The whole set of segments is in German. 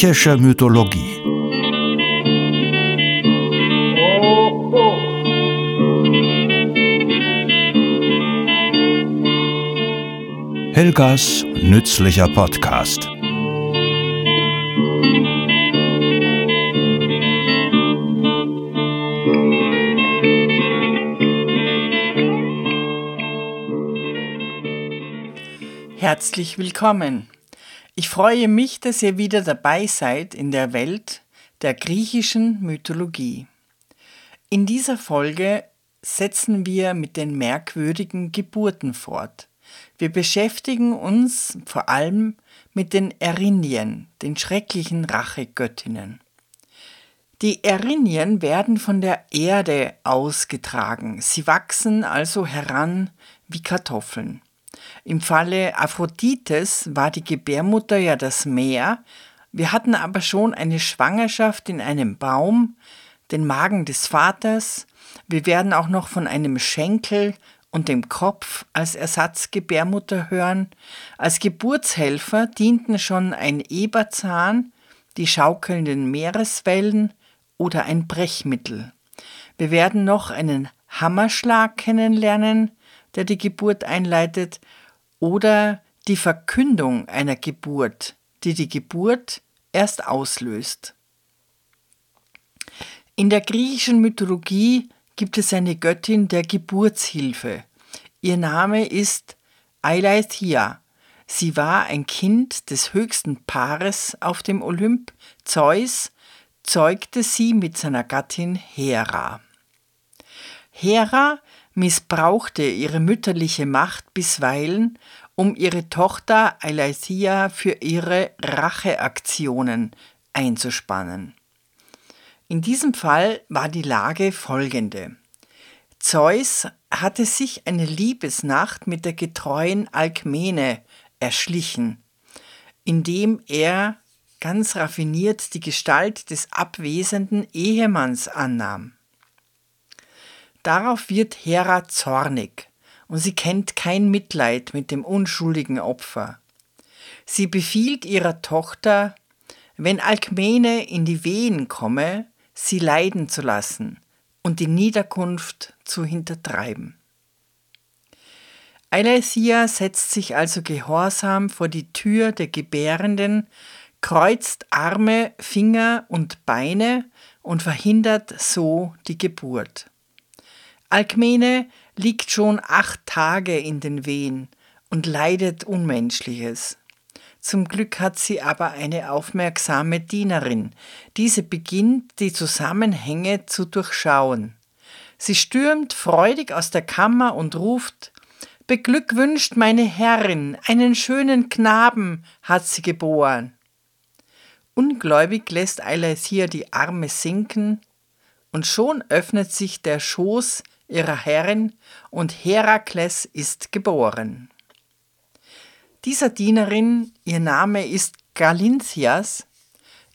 Griechische Mythologie Helgas nützlicher Podcast Herzlich willkommen. Ich freue mich, dass ihr wieder dabei seid in der Welt der griechischen Mythologie. In dieser Folge setzen wir mit den merkwürdigen Geburten fort. Wir beschäftigen uns vor allem mit den Erinien, den schrecklichen Rachegöttinnen. Die Erinien werden von der Erde ausgetragen. Sie wachsen also heran wie Kartoffeln. Im Falle Aphrodites war die Gebärmutter ja das Meer. Wir hatten aber schon eine Schwangerschaft in einem Baum, den Magen des Vaters. Wir werden auch noch von einem Schenkel und dem Kopf als Ersatzgebärmutter hören. Als Geburtshelfer dienten schon ein Eberzahn, die schaukelnden Meereswellen oder ein Brechmittel. Wir werden noch einen Hammerschlag kennenlernen, der die Geburt einleitet, oder die Verkündung einer Geburt, die die Geburt erst auslöst. In der griechischen Mythologie gibt es eine Göttin der Geburtshilfe. Ihr Name ist Eileithia. Sie war ein Kind des höchsten Paares auf dem Olymp. Zeus zeugte sie mit seiner Gattin Hera. Hera missbrauchte ihre mütterliche Macht bisweilen, um ihre Tochter Eileithia für ihre Racheaktionen einzuspannen. In diesem Fall war die Lage folgende. Zeus hatte sich eine Liebesnacht mit der getreuen Alkmene erschlichen, indem er ganz raffiniert die Gestalt des abwesenden Ehemanns annahm. Darauf wird Hera zornig und sie kennt kein Mitleid mit dem unschuldigen Opfer. Sie befiehlt ihrer Tochter, wenn Alkmene in die Wehen komme, sie leiden zu lassen und die Niederkunft zu hintertreiben. Eileithia setzt sich also gehorsam vor die Tür der Gebärenden, kreuzt Arme, Finger und Beine und verhindert so die Geburt. Alkmene liegt schon acht Tage in den Wehen und leidet Unmenschliches. Zum Glück hat sie aber eine aufmerksame Dienerin. Diese beginnt, die Zusammenhänge zu durchschauen. Sie stürmt freudig aus der Kammer und ruft Beglückwünscht meine Herrin, einen schönen Knaben hat sie geboren. Ungläubig lässt Eileithia die Arme sinken, und schon öffnet sich der Schoß ihrer Herrin, und Herakles ist geboren. Dieser Dienerin, ihr Name ist Galinthias,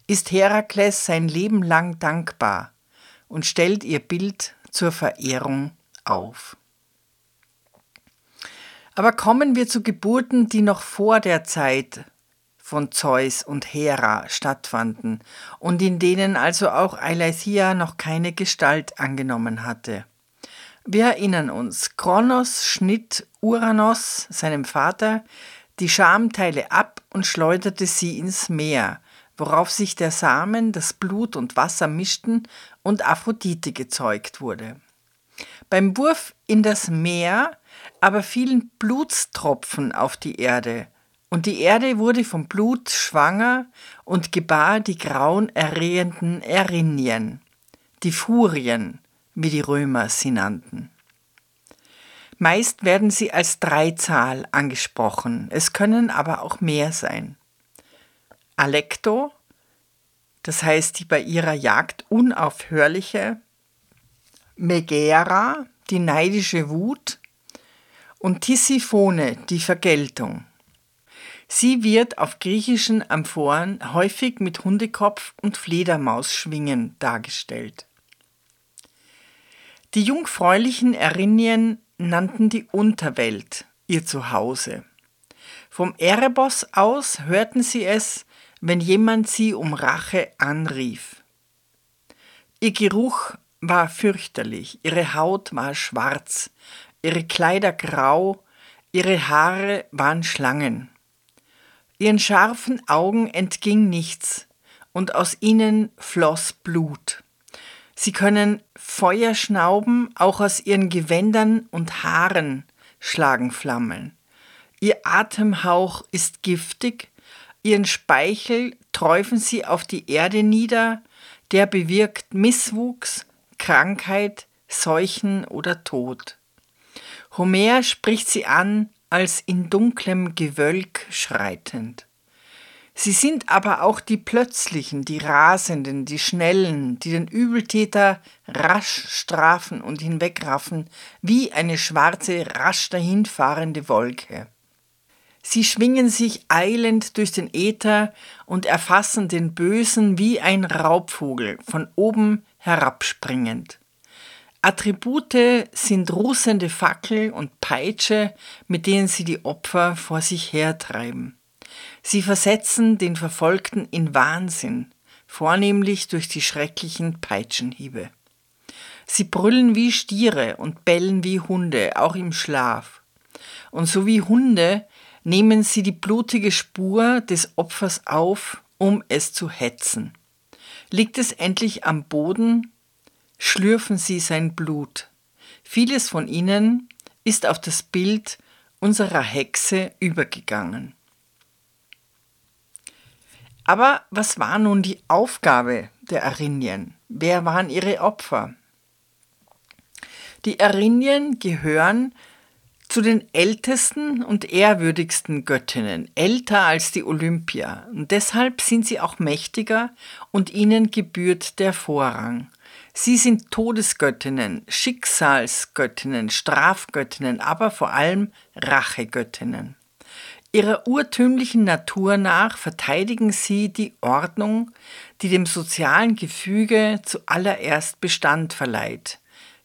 ist Herakles sein Leben lang dankbar und stellt ihr Bild zur Verehrung auf. Aber kommen wir zu Geburten, die noch vor der Zeit von Zeus und Hera stattfanden und in denen also auch Eileithia noch keine Gestalt angenommen hatte. Wir erinnern uns, Kronos schnitt Uranos, seinem Vater, die Schamteile ab und schleuderte sie ins Meer, worauf sich der Samen, das Blut und Wasser mischten und Aphrodite gezeugt wurde. Beim Wurf in das Meer aber fielen Blutstropfen auf die Erde, und die Erde wurde vom Blut schwanger und gebar die grauenerregenden Erinien, die Furien, wie die Römer sie nannten. Meist werden sie als Dreizahl angesprochen, es können aber auch mehr sein. Alecto, das heißt die bei ihrer Jagd unaufhörliche, Megera, die neidische Wut, und Tisiphone, die Vergeltung. Sie wird auf griechischen Amphoren häufig mit Hundekopf und Fledermausschwingen dargestellt. Die jungfräulichen Erinien nannten die Unterwelt ihr Zuhause. Vom Erebos aus hörten sie es, wenn jemand sie um Rache anrief. Ihr Geruch war fürchterlich, ihre Haut war schwarz, ihre Kleider grau, ihre Haare waren Schlangen. Ihren scharfen Augen entging nichts, und aus ihnen floss Blut. Sie können Feuer schnauben, auch aus ihren Gewändern und Haaren schlagen Flammen. Ihr Atemhauch ist giftig, ihren Speichel träufen sie auf die Erde nieder, der bewirkt Misswuchs, Krankheit, Seuchen oder Tod. Homer spricht sie an als in dunklem Gewölk schreitend. Sie sind aber auch die plötzlichen, die rasenden, die schnellen, die den Übeltäter rasch strafen und hinwegraffen, wie eine schwarze, rasch dahinfahrende Wolke. Sie schwingen sich eilend durch den Äther und erfassen den Bösen wie ein Raubvogel, von oben herabspringend. Attribute sind russende Fackel und Peitsche, mit denen sie die Opfer vor sich hertreiben. Sie versetzen den Verfolgten in Wahnsinn, vornehmlich durch die schrecklichen Peitschenhiebe. Sie brüllen wie Stiere und bellen wie Hunde, auch im Schlaf. Und so wie Hunde nehmen sie die blutige Spur des Opfers auf, um es zu hetzen. Liegt es endlich am Boden, schlürfen sie sein Blut. Vieles von ihnen ist auf das Bild unserer Hexe übergegangen. Aber was war nun die Aufgabe der Arinien? Wer waren ihre Opfer? Die Arinien gehören zu den ältesten und ehrwürdigsten Göttinnen, älter als die Olympia. Und deshalb sind sie auch mächtiger und ihnen gebührt der Vorrang. Sie sind Todesgöttinnen, Schicksalsgöttinnen, Strafgöttinnen, aber vor allem Rachegöttinnen. Ihrer urtümlichen Natur nach verteidigen sie die Ordnung, die dem sozialen Gefüge zuallererst Bestand verleiht,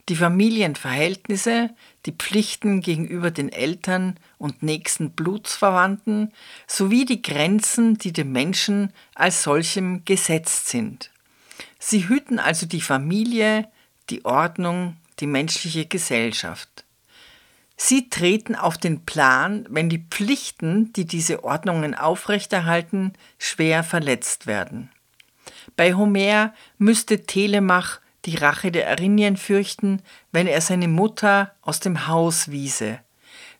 die Familienverhältnisse, die Pflichten gegenüber den Eltern und nächsten Blutsverwandten sowie die Grenzen, die dem Menschen als solchem gesetzt sind. Sie hüten also die Familie, die Ordnung, die menschliche Gesellschaft. Sie treten auf den Plan, wenn die Pflichten, die diese Ordnungen aufrechterhalten, schwer verletzt werden. Bei Homer müsste Telemach die Rache der Erinien fürchten, wenn er seine Mutter aus dem Haus wiese.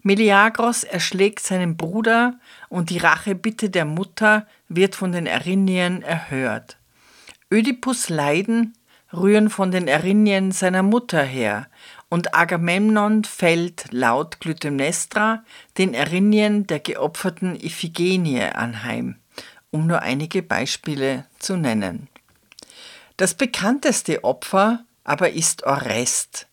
Meleagros erschlägt seinen Bruder und die Rachebitte der Mutter wird von den Erinien erhört. Ödipus Leiden rühren von den Erinien seiner Mutter her und Agamemnon fällt laut Clytemnestra den Erinien der geopferten Iphigenie anheim, um nur einige Beispiele zu nennen. Das bekannteste Opfer aber ist Orest.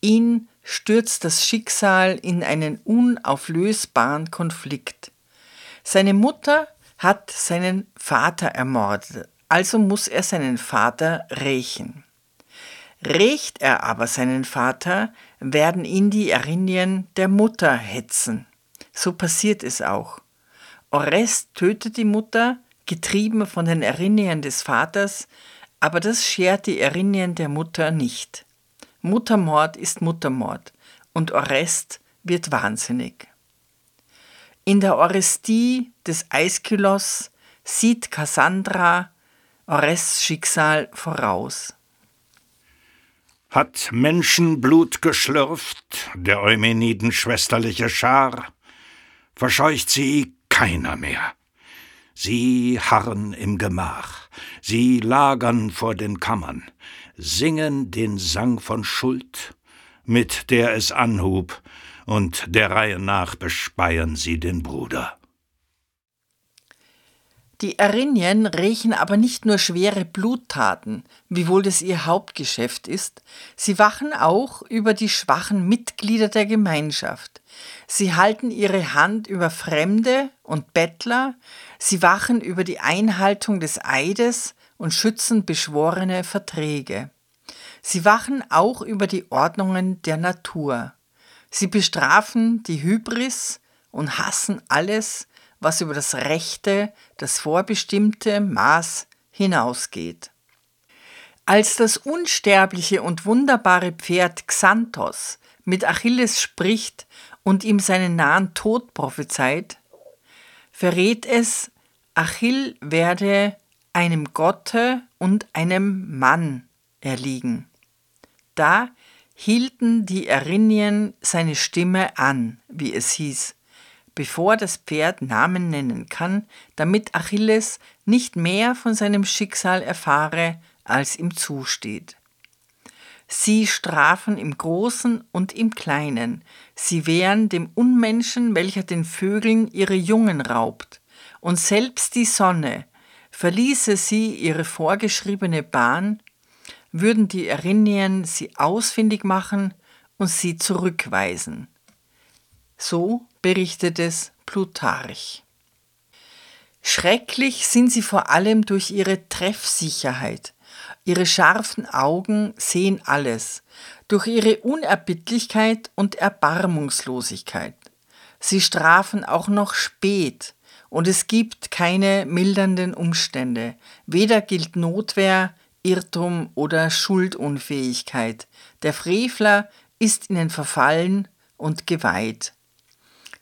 Ihn stürzt das Schicksal in einen unauflösbaren Konflikt. Seine Mutter hat seinen Vater ermordet, also muss er seinen Vater rächen. Rächt er aber seinen Vater, werden ihn die Erinien der Mutter hetzen. So passiert es auch. Orest tötet die Mutter, getrieben von den Erinien des Vaters, aber das schert die Erinien der Mutter nicht. Muttermord ist Muttermord und Orest wird wahnsinnig. In der Orestie des Aeschylos sieht Cassandra Orests Schicksal voraus hat Menschenblut geschlürft, der Eumeniden schwesterliche Schar, verscheucht sie keiner mehr. Sie harren im Gemach, sie lagern vor den Kammern, singen den Sang von Schuld, mit der es anhub, und der Reihe nach bespeien sie den Bruder. Die Erinien rächen aber nicht nur schwere Bluttaten, wiewohl das ihr Hauptgeschäft ist, sie wachen auch über die schwachen Mitglieder der Gemeinschaft. Sie halten ihre Hand über Fremde und Bettler, sie wachen über die Einhaltung des Eides und schützen beschworene Verträge. Sie wachen auch über die Ordnungen der Natur. Sie bestrafen die Hybris und hassen alles, was über das rechte, das vorbestimmte Maß hinausgeht. Als das unsterbliche und wunderbare Pferd Xanthos mit Achilles spricht und ihm seinen nahen Tod prophezeit, verrät es, Achill werde einem Gotte und einem Mann erliegen. Da hielten die Erinnyen seine Stimme an, wie es hieß, bevor das Pferd Namen nennen kann, damit Achilles nicht mehr von seinem Schicksal erfahre, als ihm zusteht. Sie strafen im Großen und im Kleinen, sie wehren dem Unmenschen, welcher den Vögeln ihre Jungen raubt, und selbst die Sonne, verließe sie ihre vorgeschriebene Bahn, würden die Erinnyen sie ausfindig machen und sie zurückweisen. So berichtet es Plutarch. Schrecklich sind sie vor allem durch ihre Treffsicherheit. Ihre scharfen Augen sehen alles, durch ihre Unerbittlichkeit und Erbarmungslosigkeit. Sie strafen auch noch spät, und es gibt keine mildernden Umstände. Weder gilt Notwehr, Irrtum oder Schuldunfähigkeit. Der Frevler ist ihnen verfallen und geweiht.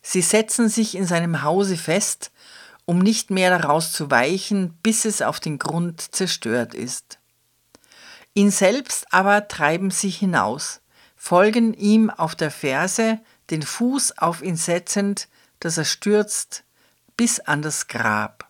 Sie setzen sich in seinem Hause fest, um nicht mehr daraus zu weichen, bis es auf den Grund zerstört ist. Ihn selbst aber treiben sie hinaus, folgen ihm auf der Ferse, den Fuß auf ihn setzend, dass er stürzt, bis an das Grab.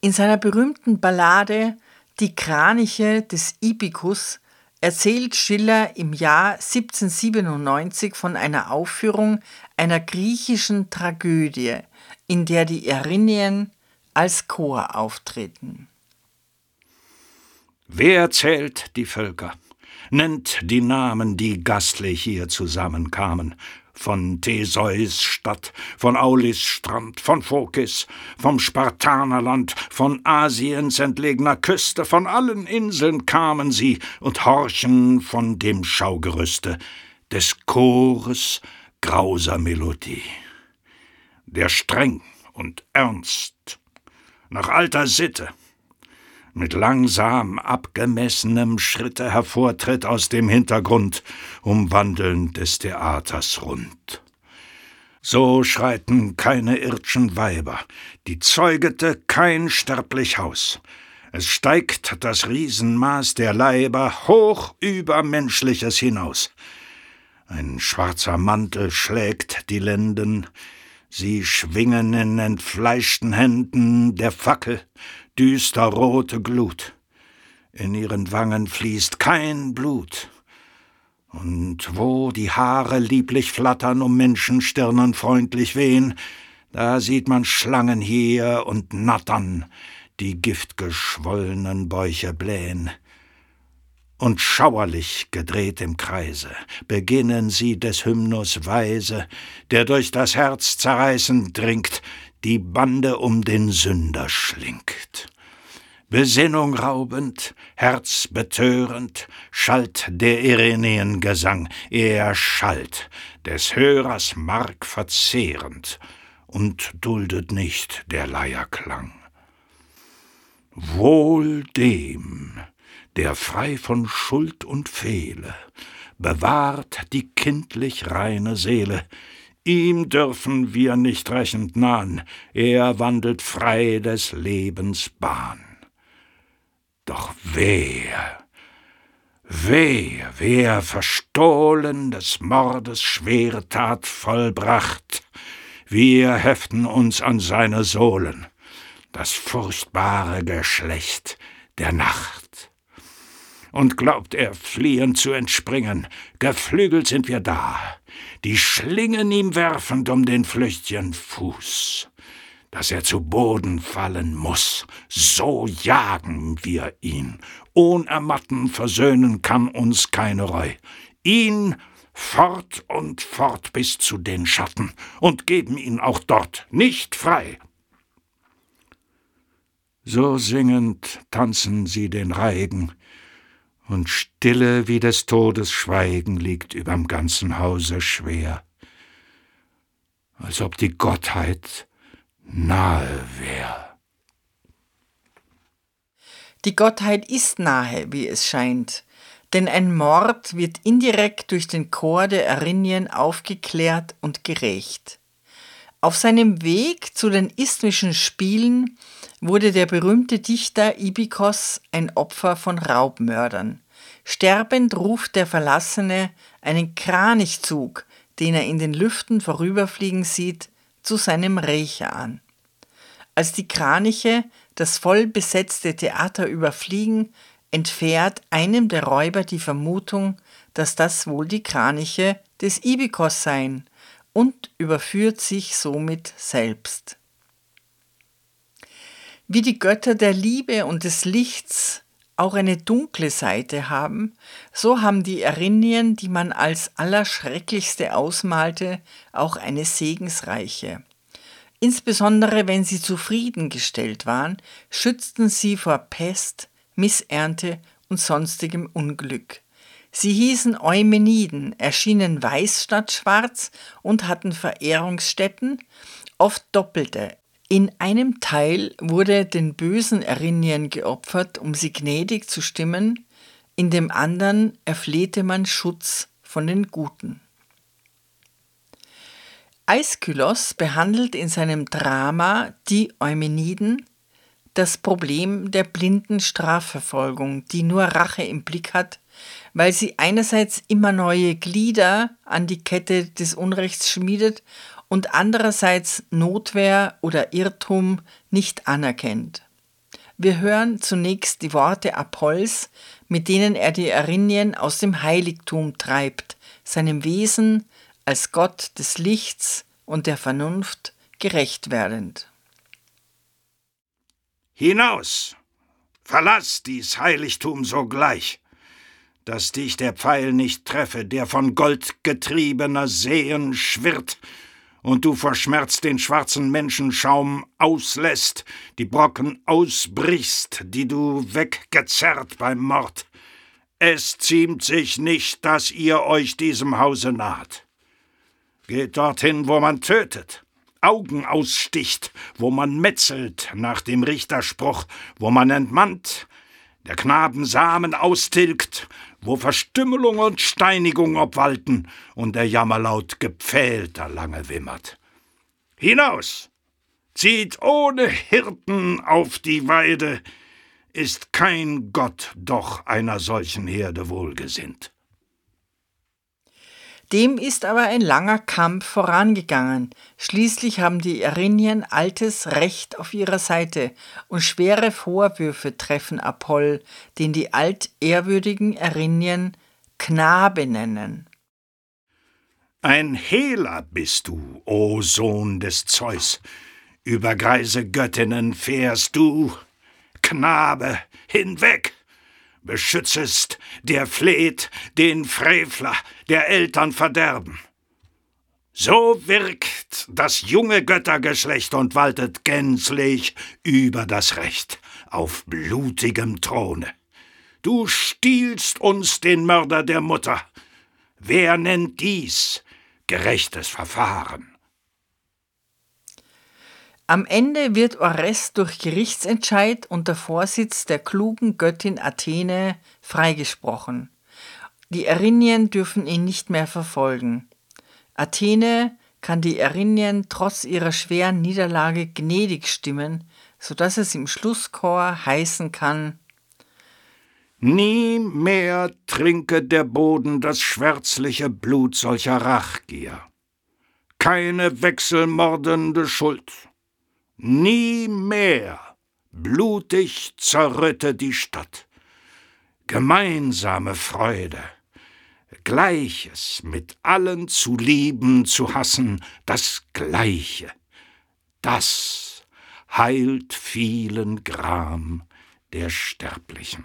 In seiner berühmten Ballade Die Kraniche des Ibikus erzählt Schiller im Jahr 1797 von einer Aufführung einer griechischen Tragödie, in der die Erinnyen als Chor auftreten. Wer zählt die Völker? Nennt die Namen, die gastlich hier zusammenkamen, von Theseus Stadt, von Aulis Strand, von Phokis, vom Spartanerland, von Asiens entlegener Küste, von allen Inseln kamen sie und horchen von dem Schaugerüste des Chores grauser Melodie. Der streng und ernst, nach alter Sitte, mit langsam abgemessenem Schritte hervortritt aus dem Hintergrund, umwandelnd des Theaters rund. So schreiten keine irdschen Weiber, die zeugete kein sterblich Haus. Es steigt das Riesenmaß der Leiber hoch über Menschliches hinaus. Ein schwarzer Mantel schlägt die Lenden, sie schwingen in entfleischten Händen der Fackel, düsterrote Glut. In ihren Wangen fließt kein Blut. Und wo die Haare lieblich flattern, um Menschenstirnen freundlich wehen, da sieht man Schlangen hier und nattern, die giftgeschwollenen Bäuche blähen. Und schauerlich gedreht im Kreise beginnen sie des Hymnus Weise, der durch das Herz zerreißend dringt, die Bande um den Sünder schlingt. Besinnung raubend, herzbetörend, schallt der Ireneengesang, er schallt, des Hörers Mark verzehrend, und duldet nicht der Leierklang. Wohl dem, der frei von Schuld und Fehle, bewahrt die kindlich reine Seele, Ihm dürfen wir nicht rächend nahen, er wandelt frei des Lebens Bahn. Doch wer, wer, wer verstohlen des Mordes schwere Tat vollbracht, wir heften uns an seine Sohlen, das furchtbare Geschlecht der Nacht. Und glaubt er fliehen zu entspringen, geflügelt sind wir da, die Schlingen ihm werfend um den flüchtigen Fuß, dass er zu Boden fallen muss, so jagen wir ihn, ohn Ermatten versöhnen kann uns keine Reu, ihn fort und fort bis zu den Schatten und geben ihn auch dort nicht frei. So singend tanzen sie den Reigen, und Stille wie des Todes Schweigen liegt überm ganzen Hause schwer. als ob die Gottheit nahe wäre. Die Gottheit ist nahe, wie es scheint, denn ein Mord wird indirekt durch den Chor der Erinien aufgeklärt und gerecht. Auf seinem Weg zu den isthmischen Spielen wurde der berühmte Dichter Ibikos ein Opfer von Raubmördern. Sterbend ruft der Verlassene einen Kranichzug, den er in den Lüften vorüberfliegen sieht, zu seinem Rächer an. Als die Kraniche das voll besetzte Theater überfliegen, entfährt einem der Räuber die Vermutung, dass das wohl die Kraniche des Ibikos seien und überführt sich somit selbst. Wie die Götter der Liebe und des Lichts auch eine dunkle Seite haben, so haben die Erinien, die man als allerschrecklichste ausmalte, auch eine segensreiche. Insbesondere wenn sie zufriedengestellt waren, schützten sie vor Pest, Missernte und sonstigem Unglück. Sie hießen Eumeniden, erschienen weiß statt schwarz und hatten Verehrungsstätten, oft doppelte. In einem Teil wurde den bösen Erinien geopfert, um sie gnädig zu stimmen, in dem anderen erflehte man Schutz von den Guten. Aeschylos behandelt in seinem Drama Die Eumeniden das Problem der blinden Strafverfolgung, die nur Rache im Blick hat, weil sie einerseits immer neue Glieder an die Kette des Unrechts schmiedet und andererseits Notwehr oder Irrtum nicht anerkennt. Wir hören zunächst die Worte Apolls, mit denen er die Erinien aus dem Heiligtum treibt, seinem Wesen, als Gott des Lichts und der Vernunft gerecht werdend. Hinaus! Verlass dies Heiligtum sogleich, dass dich der Pfeil nicht treffe, der von Gold getriebener Seen schwirrt, und du vor Schmerz den schwarzen Menschenschaum auslässt, die Brocken ausbrichst, die du weggezerrt beim Mord. Es ziemt sich nicht, dass ihr euch diesem Hause naht. Geht dorthin, wo man tötet, Augen aussticht, wo man metzelt, nach dem Richterspruch, wo man entmannt, der Knaben Samen austilgt, wo Verstümmelung und Steinigung obwalten und der Jammerlaut gepfählter lange wimmert. Hinaus! Zieht ohne Hirten auf die Weide, ist kein Gott doch einer solchen Herde wohlgesinnt. Dem ist aber ein langer Kampf vorangegangen. Schließlich haben die Erinien altes Recht auf ihrer Seite und schwere Vorwürfe treffen Apoll, den die altehrwürdigen Erinien Knabe nennen. Ein Hehler bist du, o Sohn des Zeus. Über greise Göttinnen fährst du, Knabe, hinweg! beschützest, der fleht, den Frevler, der Eltern verderben. So wirkt das junge Göttergeschlecht und waltet gänzlich über das Recht auf blutigem Throne. Du stiehlst uns den Mörder der Mutter. Wer nennt dies gerechtes Verfahren? Am Ende wird Orest durch Gerichtsentscheid unter Vorsitz der klugen Göttin Athene freigesprochen. Die Erinien dürfen ihn nicht mehr verfolgen. Athene kann die Erinien trotz ihrer schweren Niederlage gnädig stimmen, so dass es im Schlusschor heißen kann Nie mehr trinke der Boden das schwärzliche Blut solcher Rachgier. Keine wechselmordende Schuld Nie mehr blutig zerrütte die Stadt. Gemeinsame Freude, Gleiches mit allen zu lieben, zu hassen, das Gleiche, das heilt vielen Gram der Sterblichen.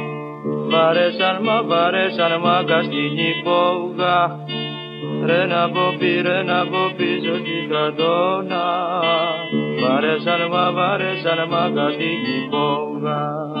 Βαρέσαν, μα βαρέσαν, μα καστινή πόγα Ρε να πω πει, ρε να πω πίσω στην Πάρε Βαρέσαν, μα βαρέσαν, μα καστινή πόγα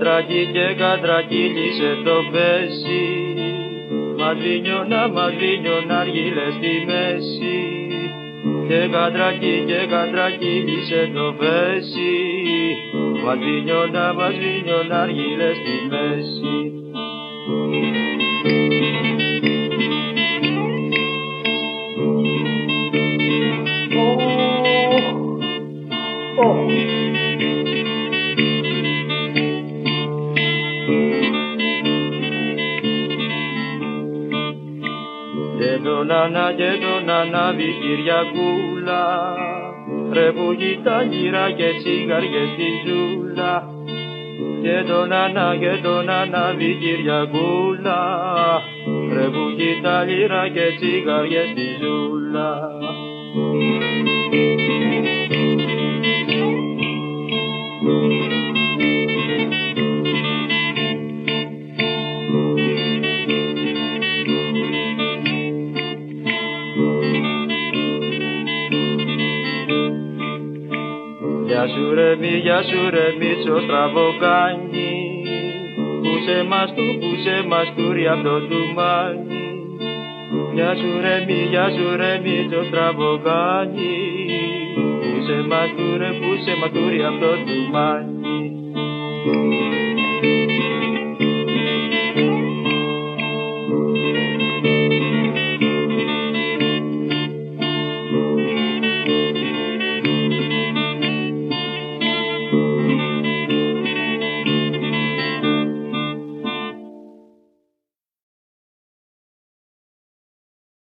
κατρακί και κατρακύλισε το πέσι Μαδρίνιωνα, μαδρίνιωνα αργύλε στη μέση. Και κατρακί και κατρακύλισε το πέσι Μαδρίνιωνα, μαδρίνιωνα αργύλε στη μέση τον ανάβει Κυριακούλα Ρε που τα γύρα και τσιγαριές στη ζούλα. Και τον ανά και τον ανάβει Κυριακούλα Ρε που τα λίρα και τσιγαριές στη ζούλα Γεια σου ρε μη, γεια σου ρε μίτσο στραβοκάνι Πούσε μας του, πούσε μας του ρε αυτό του μάνι. Γεια σου ρε μη, γεια σου ρε μίτσο στραβοκάνι Πούσε μας του ρε, πούσε μας του ρε αυτό του μάνι.